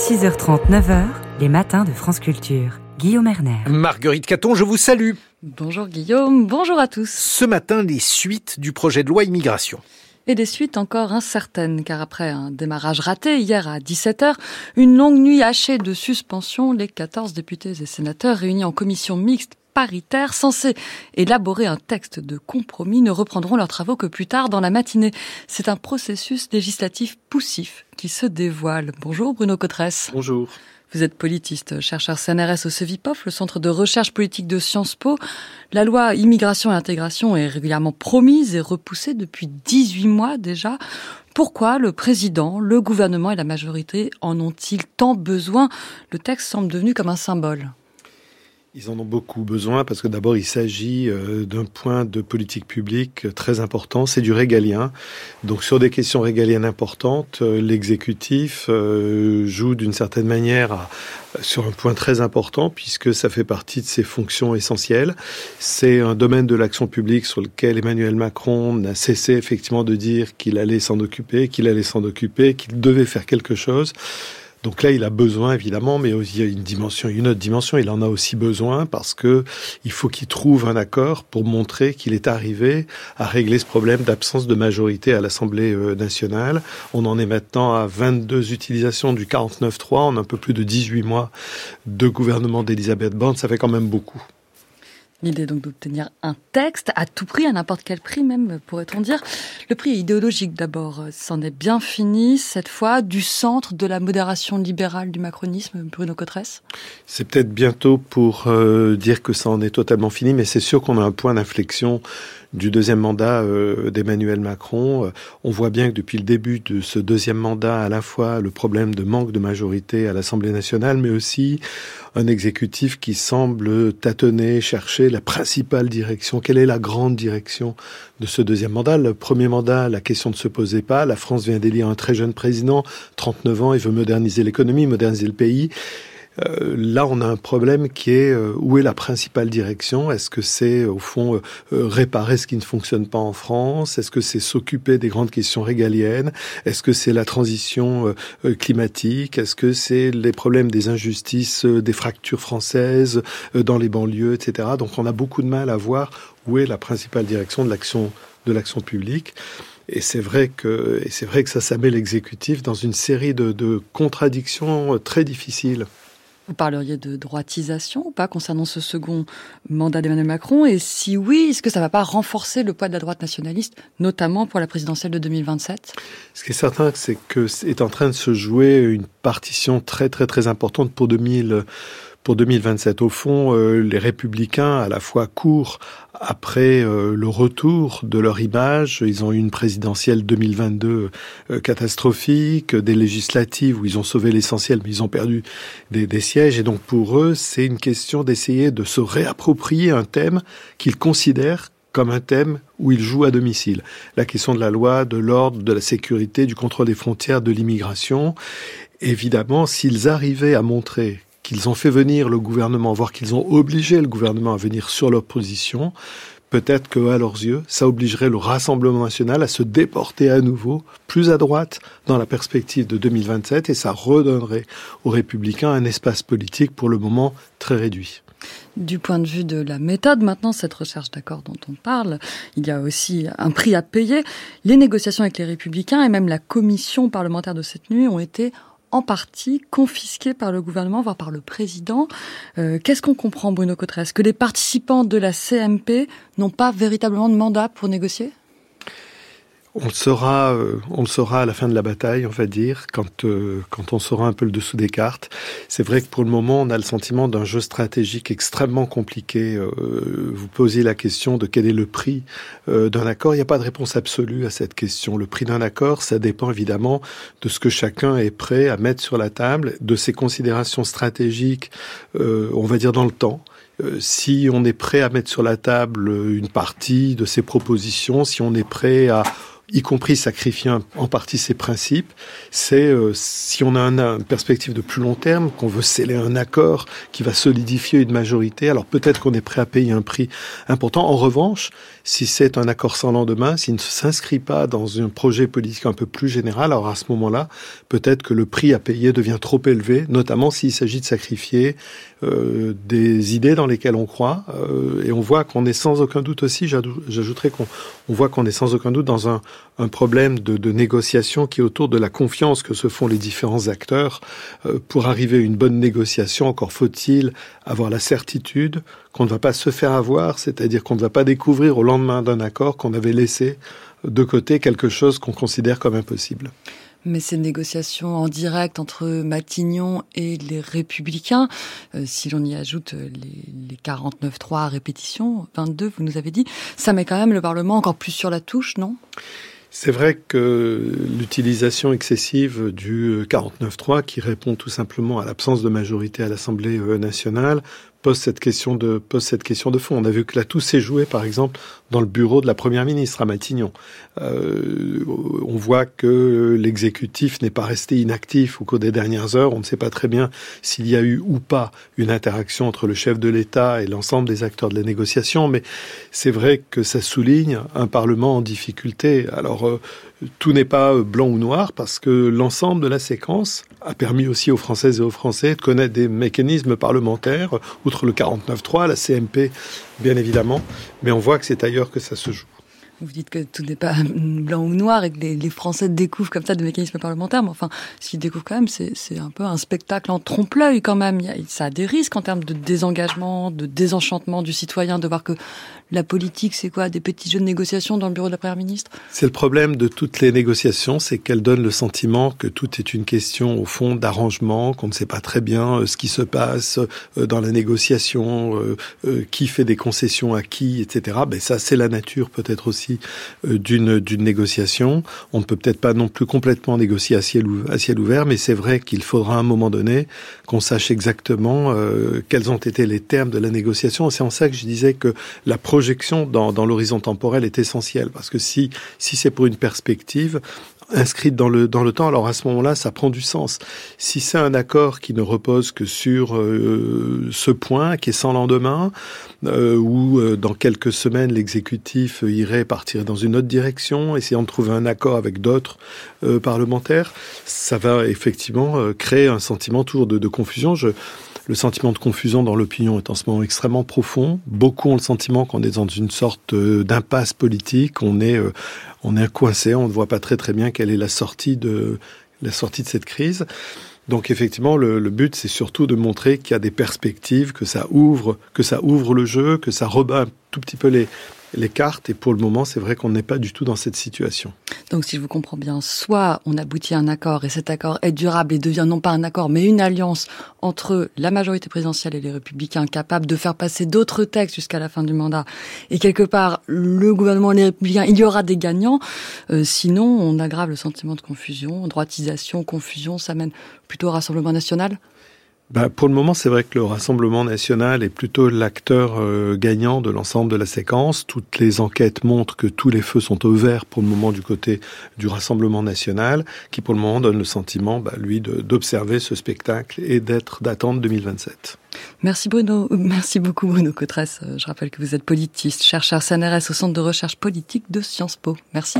6h30, 9h, les matins de France Culture. Guillaume Erner. Marguerite Caton, je vous salue. Bonjour Guillaume, bonjour à tous. Ce matin, les suites du projet de loi immigration. Et des suites encore incertaines, car après un démarrage raté hier à 17h, une longue nuit hachée de suspension, les 14 députés et sénateurs réunis en commission mixte paritaire censés élaborer un texte de compromis ne reprendront leurs travaux que plus tard dans la matinée. C'est un processus législatif poussif qui se dévoile. Bonjour Bruno Cotresse. Bonjour. Vous êtes politiste, chercheur CNRS au CEVIPOF, le centre de recherche politique de Sciences Po. La loi immigration et intégration est régulièrement promise et repoussée depuis 18 mois déjà. Pourquoi le président, le gouvernement et la majorité en ont-ils tant besoin? Le texte semble devenu comme un symbole. Ils en ont beaucoup besoin parce que d'abord il s'agit euh, d'un point de politique publique très important, c'est du régalien. Donc sur des questions régaliennes importantes, euh, l'exécutif euh, joue d'une certaine manière sur un point très important puisque ça fait partie de ses fonctions essentielles. C'est un domaine de l'action publique sur lequel Emmanuel Macron n'a cessé effectivement de dire qu'il allait s'en occuper, qu'il allait s'en occuper, qu'il devait faire quelque chose. Donc là, il a besoin évidemment, mais il y a une dimension, une autre dimension. Il en a aussi besoin parce que il faut qu'il trouve un accord pour montrer qu'il est arrivé à régler ce problème d'absence de majorité à l'Assemblée euh, nationale. On en est maintenant à 22 utilisations du 49.3 en un peu plus de 18 mois de gouvernement d'Elisabeth Borne. Ça fait quand même beaucoup. L'idée donc d'obtenir un texte à tout prix, à n'importe quel prix même, pourrait-on dire. Le prix idéologique d'abord. C'en est bien fini, cette fois, du centre de la modération libérale du macronisme, Bruno Cotresse? C'est peut-être bientôt pour euh, dire que ça en est totalement fini, mais c'est sûr qu'on a un point d'inflexion du deuxième mandat euh, d'Emmanuel Macron. Euh, on voit bien que depuis le début de ce deuxième mandat, à la fois le problème de manque de majorité à l'Assemblée nationale, mais aussi un exécutif qui semble tâtonner, chercher la principale direction. Quelle est la grande direction de ce deuxième mandat? Le premier mandat, la question ne se posait pas. La France vient d'élire un très jeune président, 39 ans, il veut moderniser l'économie, moderniser le pays. Euh, là, on a un problème qui est euh, où est la principale direction? Est-ce que c'est au fond euh, réparer ce qui ne fonctionne pas en France? Est-ce que c'est s'occuper des grandes questions régaliennes? Est-ce que c'est la transition climatique? Est-ce que c'est les problèmes des injustices, des fractures françaises dans les banlieues, etc. Donc, on a beaucoup de mal à voir où est la principale direction de l'action de l'action publique. Et c'est vrai que, et c'est vrai que ça, ça met l'exécutif dans une série de contradictions très difficiles. Vous parleriez de droitisation ou pas concernant ce second mandat d'Emmanuel Macron Et si oui, est-ce que ça ne va pas renforcer le poids de la droite nationaliste, notamment pour la présidentielle de 2027 Ce qui est certain, c'est que est en train de se jouer une partition très très très importante pour 2000 pour 2027. Au fond, euh, les républicains, à la fois courent après euh, le retour de leur image. Ils ont eu une présidentielle 2022 euh, catastrophique, des législatives où ils ont sauvé l'essentiel, mais ils ont perdu des, des sièges. Et donc pour eux, c'est une question d'essayer de se réapproprier un thème qu'ils considèrent comme un thème où ils jouent à domicile. La question de la loi, de l'ordre, de la sécurité, du contrôle des frontières, de l'immigration. Évidemment, s'ils arrivaient à montrer qu'ils ont fait venir le gouvernement, voire qu'ils ont obligé le gouvernement à venir sur leur position, peut-être que à leurs yeux, ça obligerait le Rassemblement national à se déporter à nouveau plus à droite dans la perspective de 2027 et ça redonnerait aux républicains un espace politique pour le moment très réduit. Du point de vue de la méthode, maintenant, cette recherche d'accord dont on parle, il y a aussi un prix à payer. Les négociations avec les républicains et même la commission parlementaire de cette nuit ont été en partie confisqués par le gouvernement, voire par le président. Euh, qu'est-ce qu'on comprend, Bruno Cotres Que les participants de la CMP n'ont pas véritablement de mandat pour négocier? On le saura, euh, on le saura à la fin de la bataille, on va dire, quand euh, quand on saura un peu le dessous des cartes. C'est vrai que pour le moment, on a le sentiment d'un jeu stratégique extrêmement compliqué. Euh, vous posez la question de quel est le prix d'un accord. Il n'y a pas de réponse absolue à cette question. Le prix d'un accord, ça dépend évidemment de ce que chacun est prêt à mettre sur la table, de ses considérations stratégiques, on va dire dans le temps si on est prêt à mettre sur la table une partie de ses propositions, si on est prêt à y compris sacrifier en partie ses principes, c'est euh, si on a une perspective de plus long terme, qu'on veut sceller un accord qui va solidifier une majorité, alors peut-être qu'on est prêt à payer un prix important. En revanche, si c'est un accord sans lendemain, s'il ne s'inscrit pas dans un projet politique un peu plus général, alors à ce moment-là, peut-être que le prix à payer devient trop élevé, notamment s'il s'agit de sacrifier euh, des idées dans lesquelles on croit. Euh, et on voit qu'on est sans aucun doute aussi, j'ajouterais qu'on on voit qu'on est sans aucun doute dans un, un problème de, négociation qui est autour de la confiance que se font les différents acteurs. Euh, pour arriver à une bonne négociation, encore faut-il avoir la certitude qu'on ne va pas se faire avoir, c'est-à-dire qu'on ne va pas découvrir au lendemain d'un accord qu'on avait laissé de côté quelque chose qu'on considère comme impossible. Mais ces négociations en direct entre Matignon et les Républicains, euh, si l'on y ajoute les, les 49-3 à répétition, 22, vous nous avez dit, ça met quand même le Parlement encore plus sur la touche, non? C'est vrai que l'utilisation excessive du 49.3, qui répond tout simplement à l'absence de majorité à l'Assemblée euh, nationale, pose cette question de pose cette question de fond. On a vu que là tout s'est joué, par exemple, dans le bureau de la première ministre à Matignon. Euh, on voit que l'exécutif n'est pas resté inactif au cours des dernières heures. On ne sait pas très bien s'il y a eu ou pas une interaction entre le chef de l'État et l'ensemble des acteurs de la négociation, mais c'est vrai que ça souligne un Parlement en difficulté. Alors euh, tout n'est pas blanc ou noir parce que l'ensemble de la séquence a permis aussi aux Françaises et aux Français de connaître des mécanismes parlementaires, outre le 49.3, la CMP bien évidemment, mais on voit que c'est ailleurs que ça se joue. Vous dites que tout n'est pas blanc ou noir et que les, Français découvrent comme ça des mécanismes parlementaires, mais enfin, ce qu'ils découvrent quand même, c'est un peu un spectacle en trompe-l'œil quand même. ça a des risques en termes de désengagement, de désenchantement du citoyen, de voir que la politique, c'est quoi Des petits jeux de négociation dans le bureau de la Première ministre? C'est le problème de toutes les négociations, c'est qu'elles donnent le sentiment que tout est une question, au fond, d'arrangement, qu'on ne sait pas très bien euh, ce qui se passe euh, dans la négociation, euh, qui fait des concessions à qui, etc. Ben ça, c'est la nature peut-être aussi d'une d'une négociation. On ne peut peut-être pas non plus complètement négocier à ciel, ouvert, mais c'est vrai qu'il faudra à un moment donné qu'on sache exactement quels ont été les termes de la négociation. C'est en ça que je disais que la projection dans, l'horizon temporel est essentielle parce que si c'est pour une perspective inscrite dans le dans le temps, alors à ce moment-là, ça prend du sens. Si c'est un accord qui ne repose que sur euh, ce point, qui est sans lendemain, euh, ou euh, dans quelques semaines l'exécutif irait partir dans une autre direction, essayant de trouver un accord avec d'autres euh, parlementaires, ça va effectivement créer un sentiment toujours de, de confusion. Je, le sentiment de confusion dans l'opinion est en ce moment extrêmement profond. Beaucoup ont le sentiment qu'on est dans une sorte euh, d'impasse politique. On est, euh, on est coincé. On ne voit pas très très bien quelle est la sortie de la sortie de cette crise. Donc effectivement, le, le but, c'est surtout de montrer qu'il y a des perspectives, que ça ouvre, que ça ouvre le jeu, que ça rebat un tout petit peu les, les cartes. Et pour le moment, c'est vrai qu'on n'est pas du tout dans cette situation. Donc, si je vous comprends bien, soit on aboutit à un accord et cet accord est durable et devient non pas un accord, mais une alliance entre la majorité présidentielle et les républicains capables de faire passer d'autres textes jusqu'à la fin du mandat. Et quelque part, le gouvernement et les républicains, il y aura des gagnants. Euh, sinon, on aggrave le sentiment de confusion, droitisation, confusion. Ça mène plutôt au Rassemblement national bah, pour le moment, c'est vrai que le Rassemblement national est plutôt l'acteur euh, gagnant de l'ensemble de la séquence. Toutes les enquêtes montrent que tous les feux sont au vert pour le moment du côté du Rassemblement national, qui pour le moment donne le sentiment, bah, lui, d'observer ce spectacle et d'être d'attendre 2027. Merci Bruno, merci beaucoup Bruno Cotresse. Je rappelle que vous êtes politiste, chercheur CNRS au Centre de recherche politique de Sciences Po. Merci.